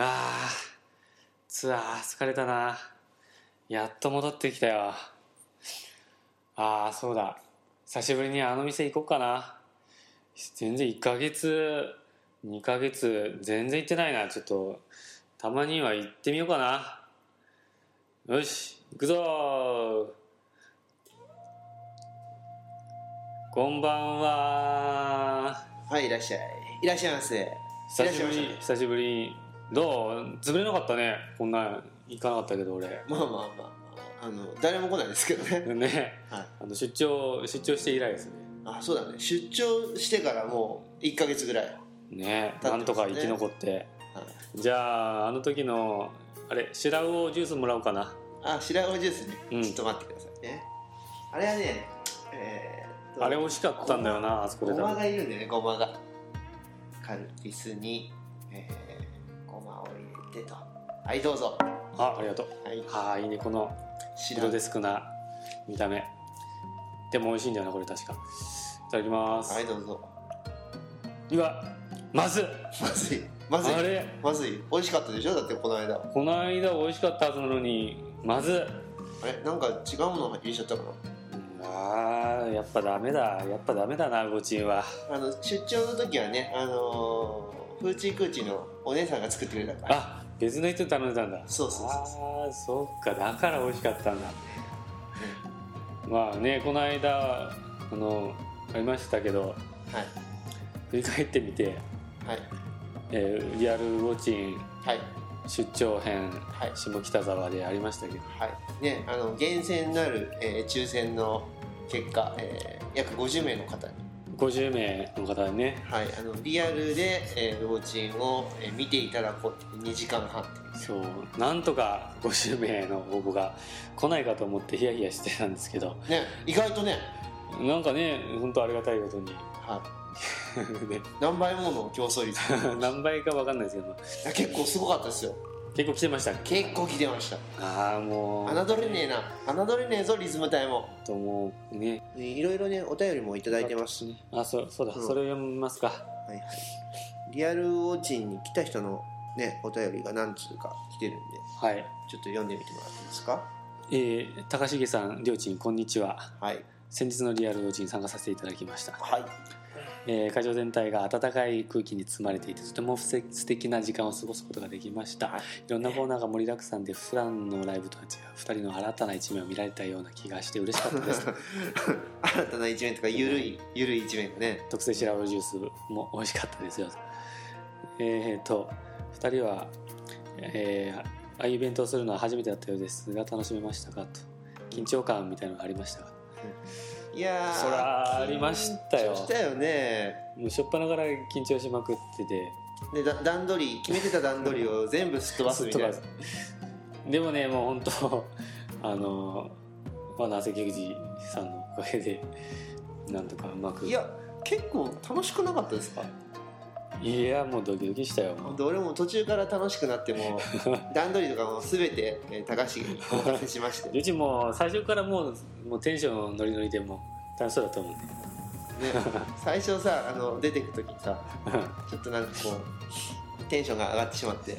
あーツアー疲れたな。やっと戻ってきたよ。ああそうだ。久しぶりにあの店行こうかな。全然1ヶ月2ヶ月全然行ってないな。ちょっとたまには行ってみようかな。よし行くぞ。こんばんは。はいいらっしゃい。いらっしゃいませ。久しぶり久しぶりどう？潰れなかったね。こんな行かなかったけど俺。まあまあまあまあ。あの誰も来ないですけどね。ね。はい。あの出張出張して以来ですね。あそうだね。出張してからもう1か月ぐらい、はい、ねね。なんとか生き残って。じゃああの時のあれ白魚ジュースもらおうかな。あ白魚ジュースね、うん。ちょっと待ってくださいね。あれはねえーあれ美味しかったんだよなあそこでごまがいるんだよねごまが。カルピスに、えー、てと。はいどうぞ。あありがとう。はい。ああいいねこの白デスクな見た目。でも美味しいんだよなこれ確か。いただきます、はいどうぞ。うわまずっまずい。まずい。あれ？まずい。美味しかったでしょ？だってこの間。この間美味しかったはずなのにまずっあれ？なんか違うもの入れちゃったかなあーやっぱダメだ。やっぱダメだなゴチンは。あの出張の時はねあのー、フーチークーチーのお姉さんが作ってくれたから。あ別の人に頼んでたんだ。そうそうそうああそっか。だから美味しかったんだ。まあねこの間あのありましたけどはい。振り返ってみて、はい。えーリアルウォッチンはい。出張編はい。下北沢でありましたけど。はい。ねあの厳選なる、えー抽選の結果、えー約50名の方に50名の方にね。はい、あのリアルで、えー、チンを、えー見ていただこうって2時間半そうなんとか50名の応募が来ないかと思ってヒヤヒヤしてたんですけど。ね意外とね、なんかね本当ありがたいことに。はい、ね。何倍もの競争率。い 何倍か分かんないですけど。や結構すごかったですよ結構来てました。結構来てました。ああもう。侮れねえな。侮れねえぞリズム隊も。ともうね。いろいろねお便りもいただいてます。ねあそうそうだ、うん。それを読みますか。はいはい。リアルウォッチンに来た人のねお便りが何通か来てるんではい。ちょっと読んでみてもらっていいですか？えー、高重さんりょうちんこんにちは。はい。先日のリアルウォッチに参加させていただきました、はいえー会場全体が温かい空気に包まれていてとても素敵な時間を過ごすことができました、はい。いろんなコーナーが盛りだくさんで普段のライブとは違う2人の新たな一面を見られたような気がして嬉しかったです。新たな一面とかゆるいゆるい一面がね。特製白ジュースも美味しかったですよ。えー、と2人は、えーああいうイベントをするのは初めてだったようですが楽しめましたか？と。緊張感みたいなのがありましたがいやーそらありましたよ。したよね。もう初っ端から緊張しまくってて。でだ段取り決めてた段取りを 全部すっ飛ばすみたいな。でもねもう本当 あのまあなぜ藤さんのおかげでなんとかうまく。いや結構楽しくなかったですか？いやもうドキドキしたよもう。本当俺も途中から楽しくなっても 段取りとかも全て、えー高橋にお任せしまして、ね、うちもう最初からもうもうテンションノリノリでもう楽しそうだと思うんで。最初さあの出てく時さ ちょっとなんかこうテンションが上がってしまって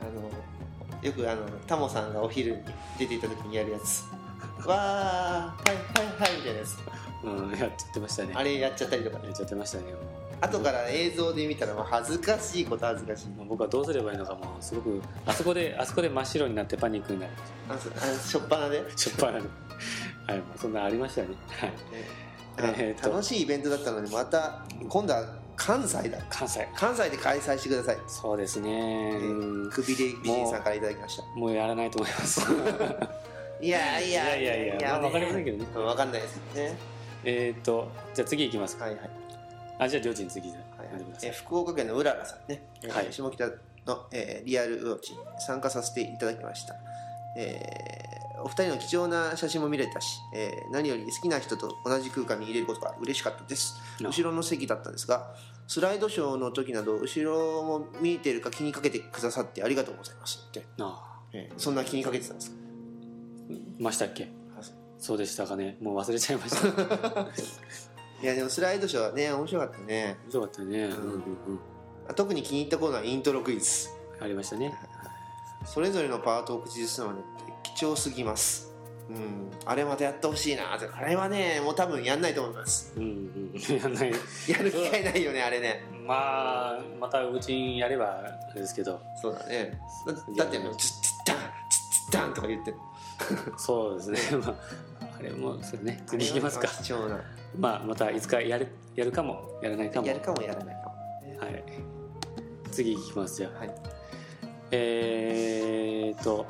あのよくあのタモさんがお昼に出ていた時にやるやつ。わーはいはいはいみたいなやつ。うんやっちゃってましたね。あれやっちゃったりとかね。やっちゃってましたね後から映像で見たらもう恥ずかしいこと恥ずかしい。僕はどうすればいいのかもうすごくあそこであそこで真っ白になってパニックになる。あそあのしょっぱなで、ね。しょっぱなで はいもうそんなありましたね。はい。えーと。楽しいイベントだったのにまた今度は関西だ。関西。関西で開催してください。そうですね。うん。くびれ美人さんからいただきました。もうやらないと思います。いやいやいや。いやいやまあわかりませんけどね。分かんないですね。えっとじゃあ次行きます。かはいはいあじゃあ両親次ではい読んでください。えー福岡県のうららさんね、えーはい下北の、えーリアルウォッチに参加させていただきました、えーお二人の貴重な写真も見れたし、えー何より好きな人と同じ空間に入れることが嬉しかったです。あ後ろの席だったんですがスライドショーの時など後ろも見てるか気にかけてくださってありがとうございます。って、あえーそんな気にかけてたんですか？あましたっけ？そうでしたかね。もう忘れちゃいました いやでもスライドショーはね面白かったね。よかったね。うん。うんうん特に気に入ったコーナーはイントロクイズ。ありましたね。それぞれのパートを口にするのはね貴重すぎます。うん。あれまたやってほしいな。あれはねもう多分やんないと思います。うんうん。やんない。やる機会ないよねあれね。まあまたうちにやればあれですけど。そうだね。だだってツッツッダンツッツッダンとか言ってるそうですねまああれもそうね。次いきますか。貴重な。まあまたいつかやるやるかもやらないかも。やるかもやらないかも。はい。次いきますじゃあはい。えー、と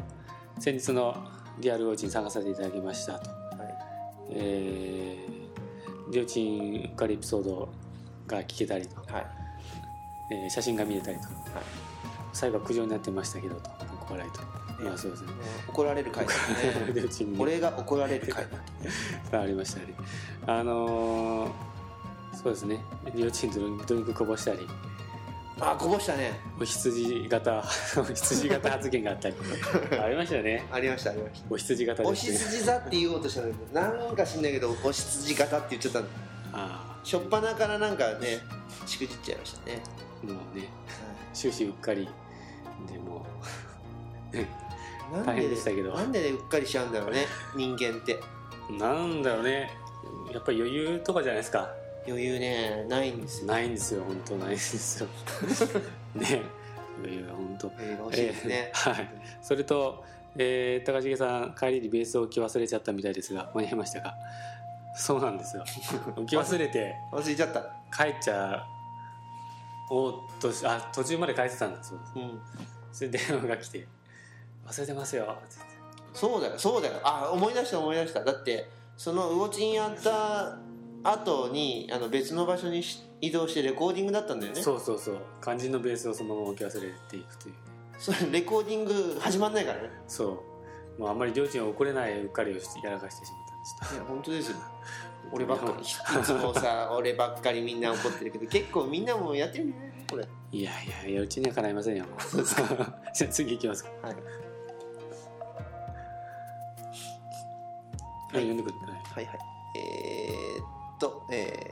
先日のリアルウォッチに参加させていただきましたと、はい。えー、りょーちんうっかりエピソードが聞けたりと、はい。えー写真が見れたりと、はい。最後は苦情になってましたけどと怒笑いと、ねまあそうですね。怒られる回だね。りょーちんに。俺が怒られる回だ ありましたねあのーそうですね。りょーちんとドリンクこぼしたり。あこぼしたね。お羊型 お羊型発言があったり。ありましたよね。ありましたありました。お羊型ね。羊座って言おうとしたんだけどなんか知んないけどお羊型って言っちゃったの。あしょっぱなからなんかねしくじっちゃいましたね、あもうね終始うっかり。でもう大変でしたけど。なんでうっかりしちゃうんだろうね人間って。なんだろうね。やっぱり余裕とかじゃないですか。余裕ねないんですよ。ないんですよ。本当ないんですよ。ね。余裕が本当。余裕が欲しいですね、えーはい。それと、えー高重さん帰りにベースを置き忘れちゃったみたいですが間に合いましたか？そうなんですよ。置き忘れて。忘れちゃった。帰っちゃおうとしあ途中まで帰ってたんです。ようん。それで電話が来て「忘れてますよ」そうだよそうだよ。あ思い出した思い出した。だってその魚ちんやった後にあの別の場所にし移動してレコーディングだったんだよね。そうそうそう。肝心のベースをそのまま置き忘れていくという。ねそれレコーディング始まんないからね。そう。もうあんまり両親を怒れないうっかりをしやらかしてしまったんです。いや本当ですよ。俺ばっかりいつもさ俺ばっかりみんな怒ってるけど結構みんなもやってるんじゃないこれ。いやいやいやうちにはかないませんよ じゃあ次行きますか。はい読んでくれはい？はいはい。えー、っと、え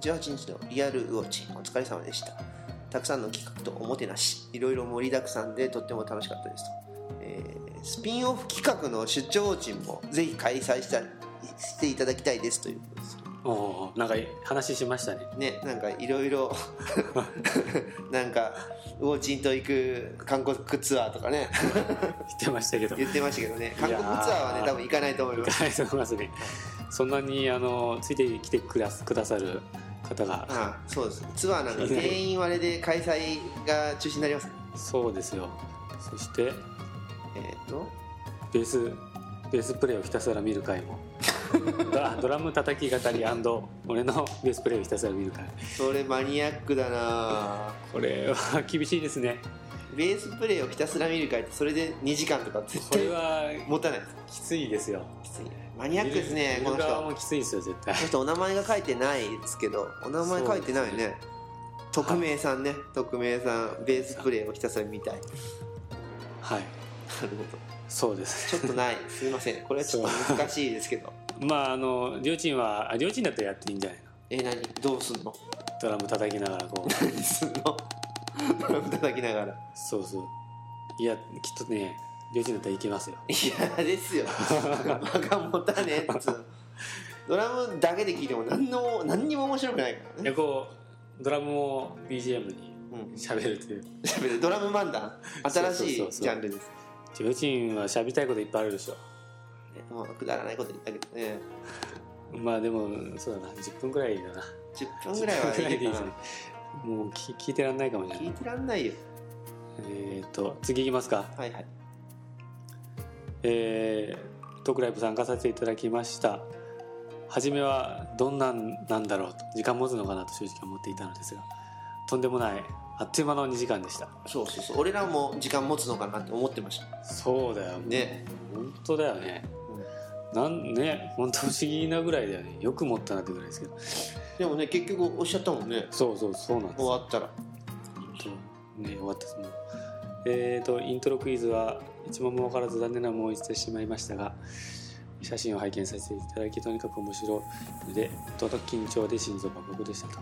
ー、18日のリアルウォッチお疲れ様でした。たくさんの企画とおもてなしいろいろ盛りだくさんでとっても楽しかったですと、えースピンオフ企画の出張ウォッチンもぜひ開催したいしていただきたいですということですおおなんか話しましたね。ねなんかいろいろ なんかウォッチンと行く韓国ツアーとかね。言ってましたけど。言ってましたけどね。韓国ツアーはね多分行かないと思います。はいと思いますね。そんなにあのついてきてくだくださる方が。ああそうです。ツアーなんか定員割れで開催が中止になりますそうですよ。そしてえっ、と。ベースベースプレイをひたすら見る回も。あドラム叩き語り俺のベースプレイをひたすら見る回それマニアックだな。これは厳しいですね。ベースプレイをひたすら見る会ってそれで2時間とか絶対これは持たない。きついですよ。きつい。マニアックですね見この人。もきついですよ絶対。の人お名前が書いてないですけどお名前書いてないね。匿名さんね。匿名さんベースプレイをひたすら見たい。なるはいほど。そうです。ちょっとない。すいません。これはちょっと難しいですけどまああのりょーちんはありょーちんだったらやっていいんじゃないの？え何？どうすんの？ドラム叩きながらこう。何すんの？叩きながら。そうそう。いやきっとねりょーちんだったらいけますよ。いやですよ。間が持たねえっつドラムだけで聴いても何の何にも面白くないからね。いやこうドラムを BGM にうん。喋るという。喋る。ドラム漫談？新しいそうそうそうそう。ジャンルですりょーちんは喋りたいこといっぱいあるでしょ。ねまあくだらないこと言ったけどね。まあでもそうだな。10分くらいだな。10分ぐらいはいいですねもう聞聞いてらんないかもしれない聞いてらんないよ。えっ、と次いきますか。はいはい。えー、トークライブ参加させていただきました。初めはどんなんなんだろうと時間持つのかなと正直思っていたのですがとんでもないあっという間の2時間でした。そうそうそう。俺らも時間持つのかなって思ってました。そうだよ。ね。本当だよね、なんね本当不思議なぐらいだよね。よく持ったなってぐらいですけど。でもね結局おっしゃったもんね。そうそうそうなんです。終わったら。とね終わったです。もう。えーとイントロクイズは一問も分からず残念な思いをしてしまいましたが写真を拝見させていただきとにかく面白いのでと緊張で心臓バクバクでしたと、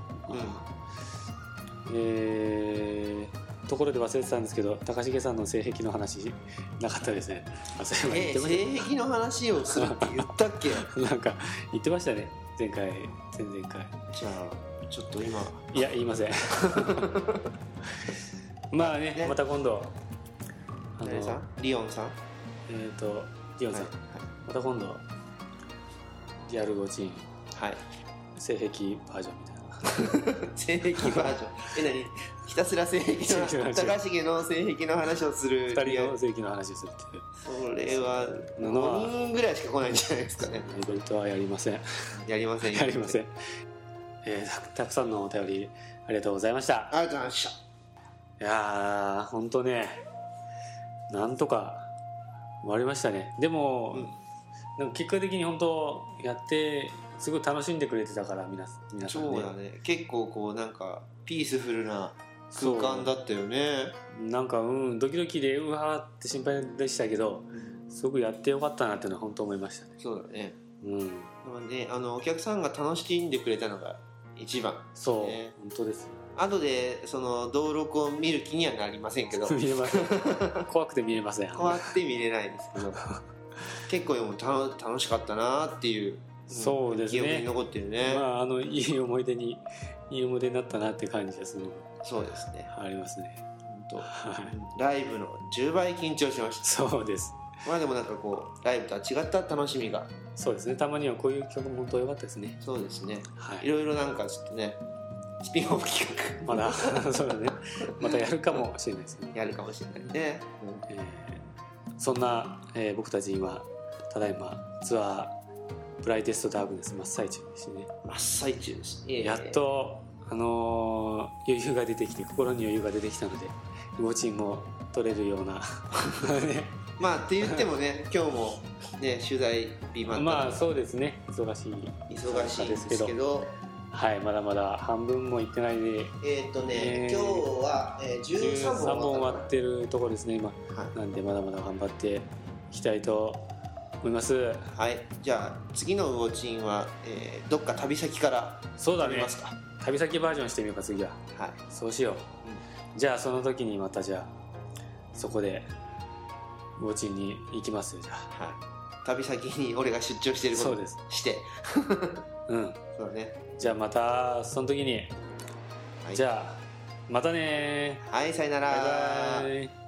うん。えーところで忘れてたんですけど高重さんの性癖の話なかったですね。あそういえば言ってましえ性癖の話をするって言ったっけ？た なんか言ってましたね。前回前々回。じゃあちょっと今。いや言いません。まあねね。また今度。あの誰さん？リオンさん？えっ、とリオンさん、はいまた今度リアルゴチン。はい。性癖バージョンみたいな 性癖バージョン。え何？ひたすら性癖の高重の性癖の話をする。二人の性癖の話をするってそれはのは5人ぐらいしか来ないんじゃないですかね。イベントはやりません。やりません。やりません、えーたたくさんのお便りありがとうございました。ありがとうございました。いやー本当ねなんとか終わりましたね。でも、うん。なんか結果的に本当やってすごい楽しんでくれてたから皆皆さんね。そうだね。結構こうなんかピースフルな空間だったよね。なんかうんドキドキでうわーって心配でしたけどすごくやってよかったなっていうのは本当思いましたね。そうだね。うん。でもねあのお客さんが楽しんでくれたのが一番そう、ね本当です後でその登録を見る気にはなりませんけど。見れません。怖くて見れません。怖って見れないんですけど。結構でも楽楽しかったなっていうそうですね。記憶に残ってるね、まああのいい思い出にいい思い出になったなって感じですねそうですね。ありますね。本はい。当ライブの10倍緊張しました。そうです。まあでもなんかこうライブとは違った楽しみが。そうですね。たまにはこういう曲も本当良かったですね。そうですね。はい。いろいろなんかちょっとねスピンオフ企まだ そうだね。またやるかもしれないですね、画やるかもしれないね、えーそんな、えー僕たち今ただいまツアーブライテストダークネス真っ最中ですね。真っ最中です。ねやっとあのー余裕が出てきて心に余裕が出てきたので動ちも取れるような。ね まあって言ってもね 今日もね取材日ままあたそうですね。忙しい。忙しいんですけど。はいまだまだ半分もいってないで。えっ、とね、えー今日は、えー、13 13本本終わってるところですね今。はい。なんでまだまだ頑張っていきたいと思います。はい、じゃあ次のウォチンは、えーどっか旅先からそうだね。ますか。旅先バージョンしてみようか次は。はい、そうしよう、じゃあその時にまたじゃあそこでウォッチンに行きます。よじゃあ。はい、旅先に俺が出張してることそうです。して。うん。そうだね。じゃあまたその時に、はい。じゃあまたねはいさよなバらイバイ